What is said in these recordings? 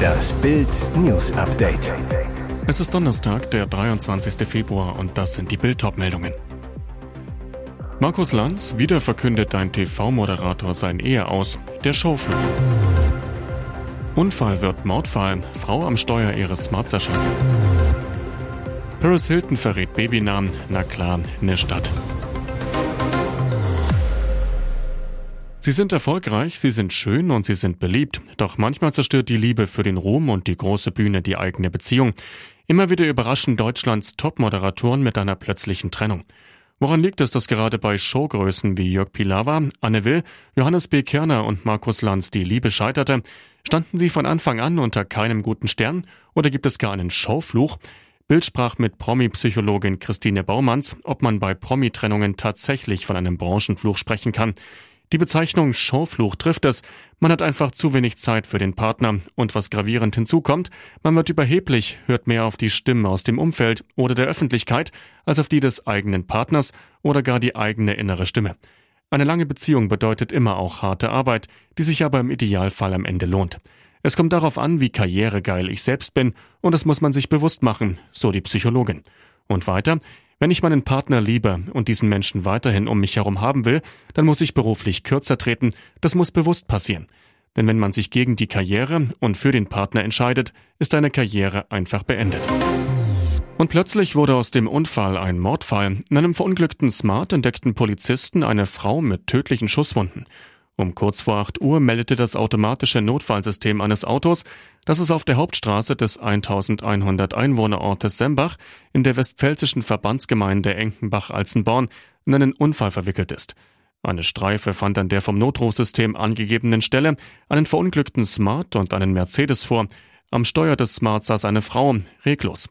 Das Bild News Update. Es ist Donnerstag, der 23. Februar und das sind die Bild meldungen Markus Lanz, wieder verkündet ein TV-Moderator sein Ehe aus. Der Showfluch. Unfall wird Mordfall. Frau am Steuer ihres Smarts erschossen. Paris Hilton verrät Babynamen. Na klar, ne Stadt. Sie sind erfolgreich, sie sind schön und sie sind beliebt, doch manchmal zerstört die Liebe für den Ruhm und die große Bühne die eigene Beziehung. Immer wieder überraschen Deutschlands Top-Moderatoren mit einer plötzlichen Trennung. Woran liegt es, dass gerade bei Showgrößen wie Jörg Pilawa, Anne Will, Johannes B. Kerner und Markus Lanz die Liebe scheiterte? Standen sie von Anfang an unter keinem guten Stern oder gibt es gar einen Showfluch? Bild sprach mit Promi-Psychologin Christine Baumanns, ob man bei Promi-Trennungen tatsächlich von einem Branchenfluch sprechen kann. Die Bezeichnung Showfluch trifft es. Man hat einfach zu wenig Zeit für den Partner. Und was gravierend hinzukommt, man wird überheblich, hört mehr auf die Stimmen aus dem Umfeld oder der Öffentlichkeit als auf die des eigenen Partners oder gar die eigene innere Stimme. Eine lange Beziehung bedeutet immer auch harte Arbeit, die sich aber im Idealfall am Ende lohnt. Es kommt darauf an, wie karrieregeil ich selbst bin, und das muss man sich bewusst machen, so die Psychologin. Und weiter, wenn ich meinen Partner liebe und diesen Menschen weiterhin um mich herum haben will, dann muss ich beruflich kürzer treten, das muss bewusst passieren. Denn wenn man sich gegen die Karriere und für den Partner entscheidet, ist eine Karriere einfach beendet. Und plötzlich wurde aus dem Unfall ein Mordfall. In einem verunglückten Smart entdeckten Polizisten eine Frau mit tödlichen Schusswunden. Um kurz vor 8 Uhr meldete das automatische Notfallsystem eines Autos, dass es auf der Hauptstraße des 1100 Einwohnerortes Sembach in der westpfälzischen Verbandsgemeinde Enkenbach-Alzenborn in einen Unfall verwickelt ist. Eine Streife fand an der vom Notrufsystem angegebenen Stelle einen verunglückten Smart und einen Mercedes vor. Am Steuer des Smart saß eine Frau, reglos.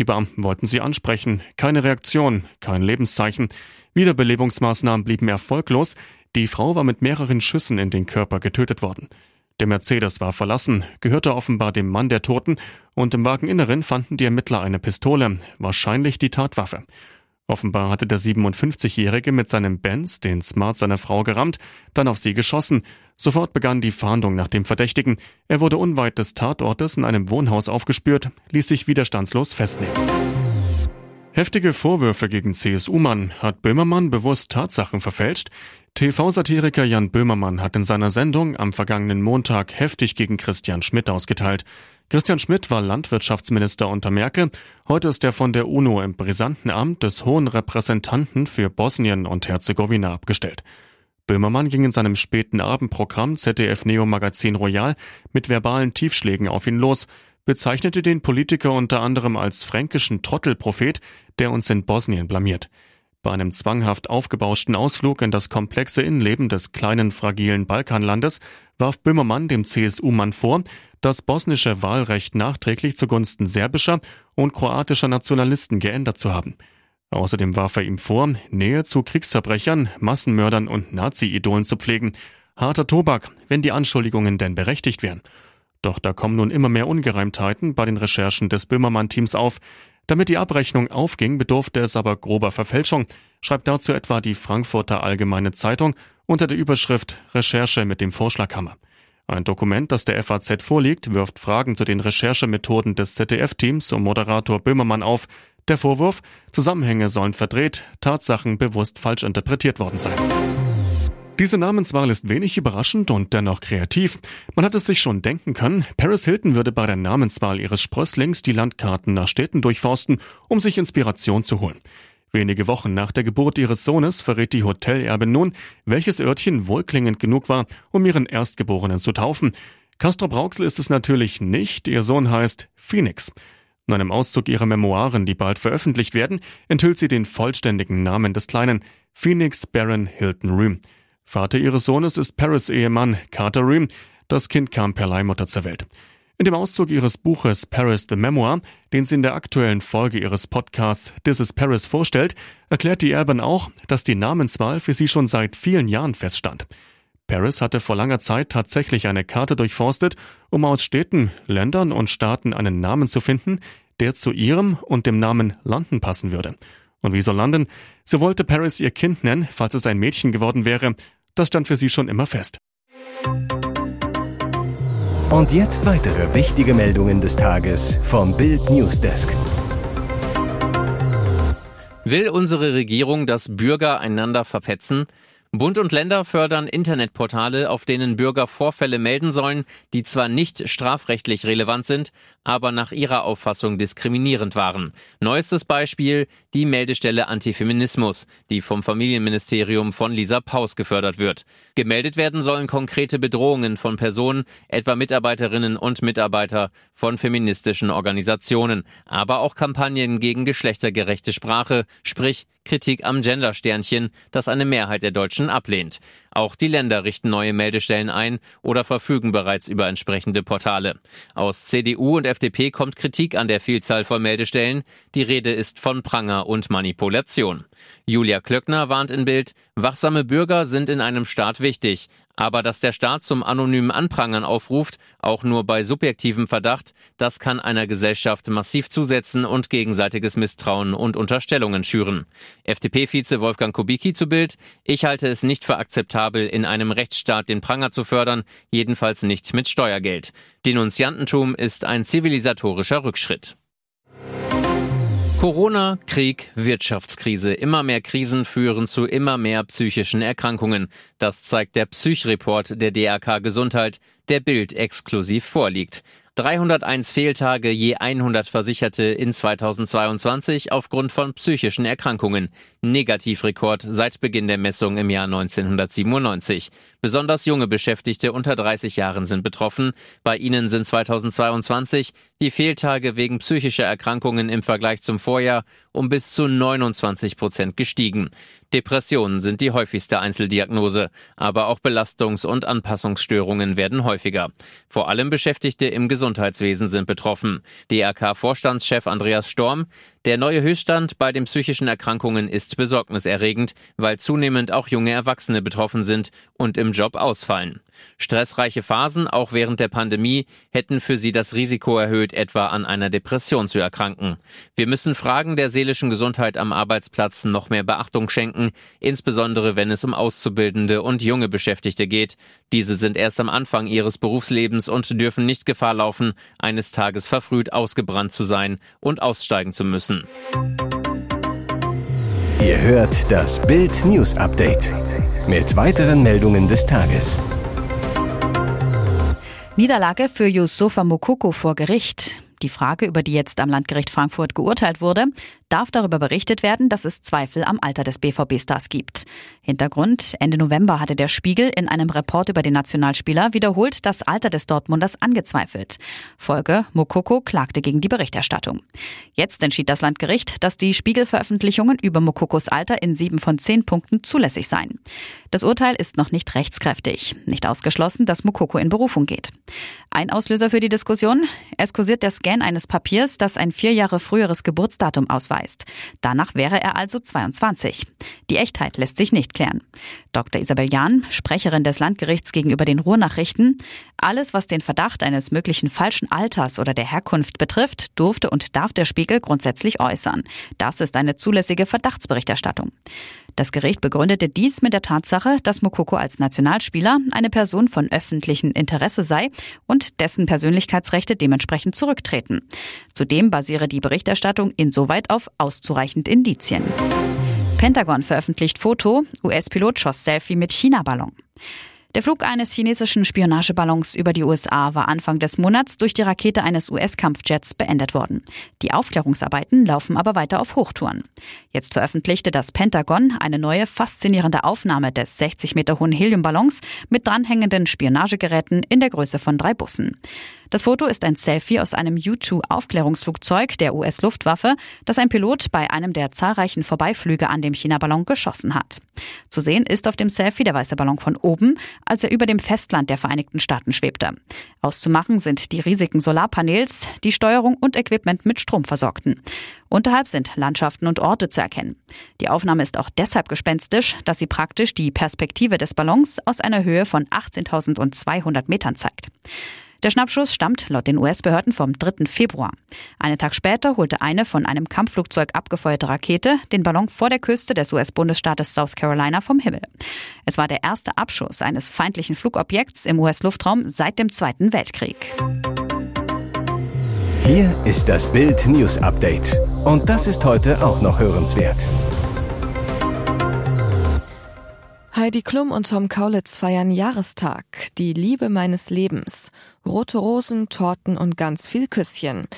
Die Beamten wollten sie ansprechen, keine Reaktion, kein Lebenszeichen. Wiederbelebungsmaßnahmen blieben erfolglos, die Frau war mit mehreren Schüssen in den Körper getötet worden. Der Mercedes war verlassen, gehörte offenbar dem Mann der Toten, und im Wageninneren fanden die Ermittler eine Pistole, wahrscheinlich die Tatwaffe. Offenbar hatte der 57-Jährige mit seinem Benz den Smart seiner Frau gerammt, dann auf sie geschossen. Sofort begann die Fahndung nach dem Verdächtigen. Er wurde unweit des Tatortes in einem Wohnhaus aufgespürt, ließ sich widerstandslos festnehmen. Heftige Vorwürfe gegen CSU-Mann. Hat Böhmermann bewusst Tatsachen verfälscht? TV-Satiriker Jan Böhmermann hat in seiner Sendung am vergangenen Montag heftig gegen Christian Schmidt ausgeteilt. Christian Schmidt war Landwirtschaftsminister unter Merkel. Heute ist er von der UNO im brisanten Amt des hohen Repräsentanten für Bosnien und Herzegowina abgestellt. Böhmermann ging in seinem späten Abendprogramm ZDF Neo Magazin Royal mit verbalen Tiefschlägen auf ihn los bezeichnete den Politiker unter anderem als fränkischen Trottelprophet, der uns in Bosnien blamiert. Bei einem zwanghaft aufgebauschten Ausflug in das komplexe Innenleben des kleinen fragilen Balkanlandes warf Böhmermann dem CSU-Mann vor, das bosnische Wahlrecht nachträglich zugunsten serbischer und kroatischer Nationalisten geändert zu haben. Außerdem warf er ihm vor, Nähe zu Kriegsverbrechern, Massenmördern und Nazi-Idolen zu pflegen. Harter Tobak, wenn die Anschuldigungen denn berechtigt wären. Doch da kommen nun immer mehr Ungereimtheiten bei den Recherchen des Böhmermann-Teams auf. Damit die Abrechnung aufging, bedurfte es aber grober Verfälschung, schreibt dazu etwa die Frankfurter Allgemeine Zeitung unter der Überschrift Recherche mit dem Vorschlaghammer. Ein Dokument, das der FAZ vorliegt, wirft Fragen zu den Recherchemethoden des ZDF-Teams um Moderator Böhmermann auf. Der Vorwurf, Zusammenhänge sollen verdreht, Tatsachen bewusst falsch interpretiert worden sein. Diese Namenswahl ist wenig überraschend und dennoch kreativ. Man hat es sich schon denken können, Paris Hilton würde bei der Namenswahl ihres Sprösslings die Landkarten nach Städten durchforsten, um sich Inspiration zu holen. Wenige Wochen nach der Geburt ihres Sohnes verrät die Hotelerbin nun, welches Örtchen wohlklingend genug war, um ihren Erstgeborenen zu taufen. Castro Brauxel ist es natürlich nicht, ihr Sohn heißt Phoenix. In einem Auszug ihrer Memoiren, die bald veröffentlicht werden, enthüllt sie den vollständigen Namen des Kleinen, Phoenix Baron Hilton Room. Vater ihres Sohnes ist Paris Ehemann Carter Ream. Das Kind kam per Leihmutter zur Welt. In dem Auszug ihres Buches Paris the Memoir, den sie in der aktuellen Folge ihres Podcasts This is Paris vorstellt, erklärt die Erbin auch, dass die Namenswahl für sie schon seit vielen Jahren feststand. Paris hatte vor langer Zeit tatsächlich eine Karte durchforstet, um aus Städten, Ländern und Staaten einen Namen zu finden, der zu ihrem und dem Namen London passen würde. Und wieso London? So wollte Paris ihr Kind nennen, falls es ein Mädchen geworden wäre, das stand für sie schon immer fest. Und jetzt weitere wichtige Meldungen des Tages vom Bild Newsdesk. Will unsere Regierung, dass Bürger einander verpetzen? Bund und Länder fördern Internetportale, auf denen Bürger Vorfälle melden sollen, die zwar nicht strafrechtlich relevant sind, aber nach ihrer Auffassung diskriminierend waren. Neuestes Beispiel die Meldestelle Antifeminismus, die vom Familienministerium von Lisa Paus gefördert wird. Gemeldet werden sollen konkrete Bedrohungen von Personen, etwa Mitarbeiterinnen und Mitarbeiter von feministischen Organisationen, aber auch Kampagnen gegen geschlechtergerechte Sprache, sprich Kritik am Gendersternchen, das eine Mehrheit der Deutschen ablehnt. Auch die Länder richten neue Meldestellen ein oder verfügen bereits über entsprechende Portale. Aus CDU und FDP kommt Kritik an der Vielzahl von Meldestellen. Die Rede ist von Pranger und Manipulation. Julia Klöckner warnt in Bild, wachsame Bürger sind in einem Staat wichtig. Aber dass der Staat zum anonymen Anprangern aufruft, auch nur bei subjektivem Verdacht, das kann einer Gesellschaft massiv zusetzen und gegenseitiges Misstrauen und Unterstellungen schüren. FDP-Vize Wolfgang Kubicki zu Bild, ich halte es nicht für akzeptabel, in einem Rechtsstaat den Pranger zu fördern, jedenfalls nicht mit Steuergeld. Denunziantentum ist ein zivilisatorischer Rückschritt. Corona, Krieg, Wirtschaftskrise. Immer mehr Krisen führen zu immer mehr psychischen Erkrankungen. Das zeigt der Psychreport der DRK Gesundheit, der Bild exklusiv vorliegt. 301 Fehltage je 100 Versicherte in 2022 aufgrund von psychischen Erkrankungen. Negativrekord seit Beginn der Messung im Jahr 1997. Besonders junge Beschäftigte unter 30 Jahren sind betroffen. Bei ihnen sind 2022 die Fehltage wegen psychischer Erkrankungen im Vergleich zum Vorjahr um bis zu 29 Prozent gestiegen. Depressionen sind die häufigste Einzeldiagnose, aber auch Belastungs- und Anpassungsstörungen werden häufiger. Vor allem Beschäftigte im Gesundheitswesen sind betroffen. DRK-Vorstandschef Andreas Storm, der neue Höchststand bei den psychischen Erkrankungen ist besorgniserregend, weil zunehmend auch junge Erwachsene betroffen sind und im Job ausfallen. Stressreiche Phasen, auch während der Pandemie, hätten für sie das Risiko erhöht, etwa an einer Depression zu erkranken. Wir müssen Fragen der seelischen Gesundheit am Arbeitsplatz noch mehr Beachtung schenken, insbesondere wenn es um Auszubildende und junge Beschäftigte geht. Diese sind erst am Anfang ihres Berufslebens und dürfen nicht Gefahr laufen, eines Tages verfrüht ausgebrannt zu sein und aussteigen zu müssen. Ihr hört das Bild News Update mit weiteren Meldungen des Tages. Niederlage für Yusufa Mukoko vor Gericht. Die Frage, über die jetzt am Landgericht Frankfurt geurteilt wurde, darf darüber berichtet werden, dass es Zweifel am Alter des BVB-Stars gibt. Hintergrund, Ende November hatte der Spiegel in einem Report über den Nationalspieler wiederholt das Alter des Dortmunders angezweifelt. Folge, Mokoko klagte gegen die Berichterstattung. Jetzt entschied das Landgericht, dass die Spiegelveröffentlichungen über Mokokos Alter in sieben von zehn Punkten zulässig seien. Das Urteil ist noch nicht rechtskräftig. Nicht ausgeschlossen, dass Mokoko in Berufung geht. Ein Auslöser für die Diskussion? Es kursiert der Scan eines Papiers, das ein vier Jahre früheres Geburtsdatum ausweist ausweist. Danach wäre er also 22. Die Echtheit lässt sich nicht klären. Dr. Isabel Jahn, Sprecherin des Landgerichts gegenüber den Ruhrnachrichten, alles, was den Verdacht eines möglichen falschen Alters oder der Herkunft betrifft, durfte und darf der Spiegel grundsätzlich äußern. Das ist eine zulässige Verdachtsberichterstattung. Das Gericht begründete dies mit der Tatsache, dass Mokoko als Nationalspieler eine Person von öffentlichem Interesse sei und dessen Persönlichkeitsrechte dementsprechend zurücktreten. Zudem basiere die Berichterstattung insoweit auf auszureichend Indizien. Pentagon veröffentlicht Foto, US-Pilot schoss Selfie mit China-Ballon. Der Flug eines chinesischen Spionageballons über die USA war Anfang des Monats durch die Rakete eines US-Kampfjets beendet worden. Die Aufklärungsarbeiten laufen aber weiter auf Hochtouren. Jetzt veröffentlichte das Pentagon eine neue faszinierende Aufnahme des 60 Meter hohen Heliumballons mit dranhängenden Spionagegeräten in der Größe von drei Bussen. Das Foto ist ein Selfie aus einem U-2-Aufklärungsflugzeug der US-Luftwaffe, das ein Pilot bei einem der zahlreichen Vorbeiflüge an dem China-Ballon geschossen hat. Zu sehen ist auf dem Selfie der weiße Ballon von oben, als er über dem Festland der Vereinigten Staaten schwebte. Auszumachen sind die riesigen Solarpanels, die Steuerung und Equipment mit Strom versorgten. Unterhalb sind Landschaften und Orte zu erkennen. Die Aufnahme ist auch deshalb gespenstisch, dass sie praktisch die Perspektive des Ballons aus einer Höhe von 18.200 Metern zeigt. Der Schnappschuss stammt laut den US-Behörden vom 3. Februar. Einen Tag später holte eine von einem Kampfflugzeug abgefeuerte Rakete den Ballon vor der Küste des US-Bundesstaates South Carolina vom Himmel. Es war der erste Abschuss eines feindlichen Flugobjekts im US-Luftraum seit dem Zweiten Weltkrieg. Hier ist das Bild News Update. Und das ist heute auch noch hörenswert. Heidi Klum und Tom Kaulitz feiern Jahrestag, die Liebe meines Lebens. Rote Rosen, Torten und ganz viel Küsschen.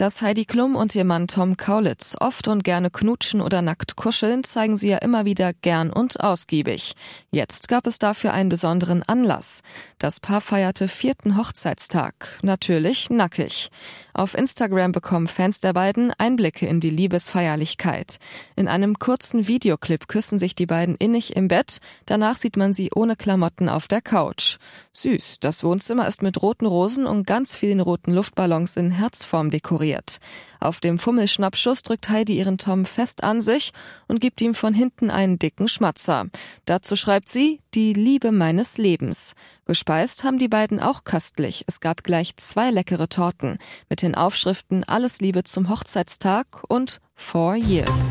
Dass Heidi Klum und ihr Mann Tom Kaulitz oft und gerne knutschen oder nackt kuscheln, zeigen sie ja immer wieder gern und ausgiebig. Jetzt gab es dafür einen besonderen Anlass. Das Paar feierte vierten Hochzeitstag. Natürlich nackig. Auf Instagram bekommen Fans der beiden Einblicke in die Liebesfeierlichkeit. In einem kurzen Videoclip küssen sich die beiden innig im Bett. Danach sieht man sie ohne Klamotten auf der Couch. Süß. Das Wohnzimmer ist mit roten Rosen und ganz vielen roten Luftballons in Herzform dekoriert. Auf dem Fummelschnappschuss drückt Heidi ihren Tom fest an sich und gibt ihm von hinten einen dicken Schmatzer. Dazu schreibt sie, die Liebe meines Lebens. Gespeist haben die beiden auch köstlich. Es gab gleich zwei leckere Torten mit den Aufschriften Alles Liebe zum Hochzeitstag und Four Years.